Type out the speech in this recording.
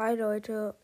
Hi Leute.